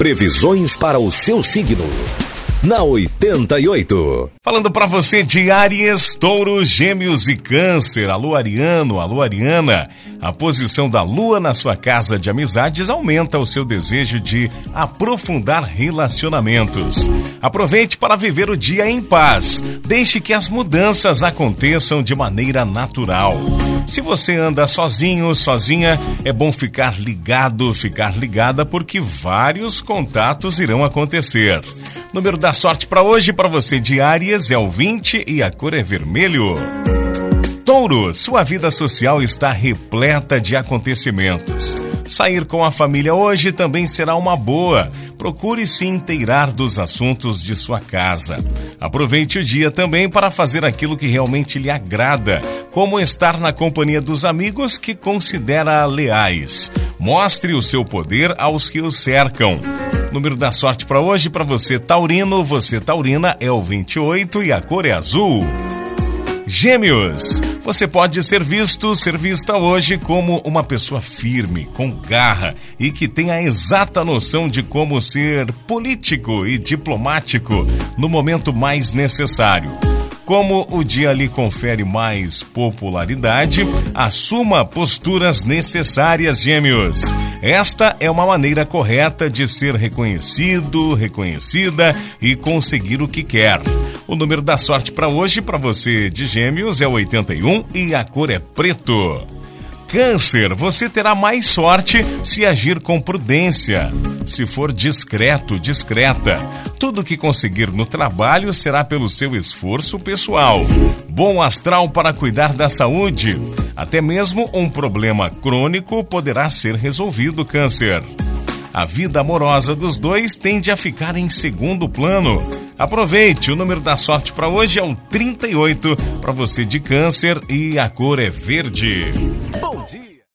Previsões para o seu signo na 88. Falando para você de Aries, Touro, Gêmeos e Câncer. Alô Ariano, alô Ariana. A posição da lua na sua casa de amizades aumenta o seu desejo de aprofundar relacionamentos. Aproveite para viver o dia em paz. Deixe que as mudanças aconteçam de maneira natural. Se você anda sozinho, sozinha, é bom ficar ligado, ficar ligada, porque vários contatos irão acontecer. Número da sorte para hoje, para você de Áries, é o 20 e a cor é vermelho. Touro, sua vida social está repleta de acontecimentos. Sair com a família hoje também será uma boa. Procure se inteirar dos assuntos de sua casa. Aproveite o dia também para fazer aquilo que realmente lhe agrada, como estar na companhia dos amigos que considera leais. Mostre o seu poder aos que o cercam. Número da sorte para hoje, para você taurino, você taurina é o 28 e a cor é azul. Gêmeos, você pode ser visto, ser vista hoje como uma pessoa firme, com garra e que tem a exata noção de como ser político e diplomático no momento mais necessário. Como o dia lhe confere mais popularidade, assuma posturas necessárias, gêmeos. Esta é uma maneira correta de ser reconhecido, reconhecida e conseguir o que quer. O número da sorte para hoje, para você de Gêmeos, é 81 e a cor é preto. Câncer, você terá mais sorte se agir com prudência. Se for discreto, discreta. Tudo que conseguir no trabalho será pelo seu esforço pessoal. Bom astral para cuidar da saúde. Até mesmo um problema crônico poderá ser resolvido, Câncer. A vida amorosa dos dois tende a ficar em segundo plano. Aproveite, o número da sorte para hoje é o 38 para você de câncer e a cor é verde. Bom dia.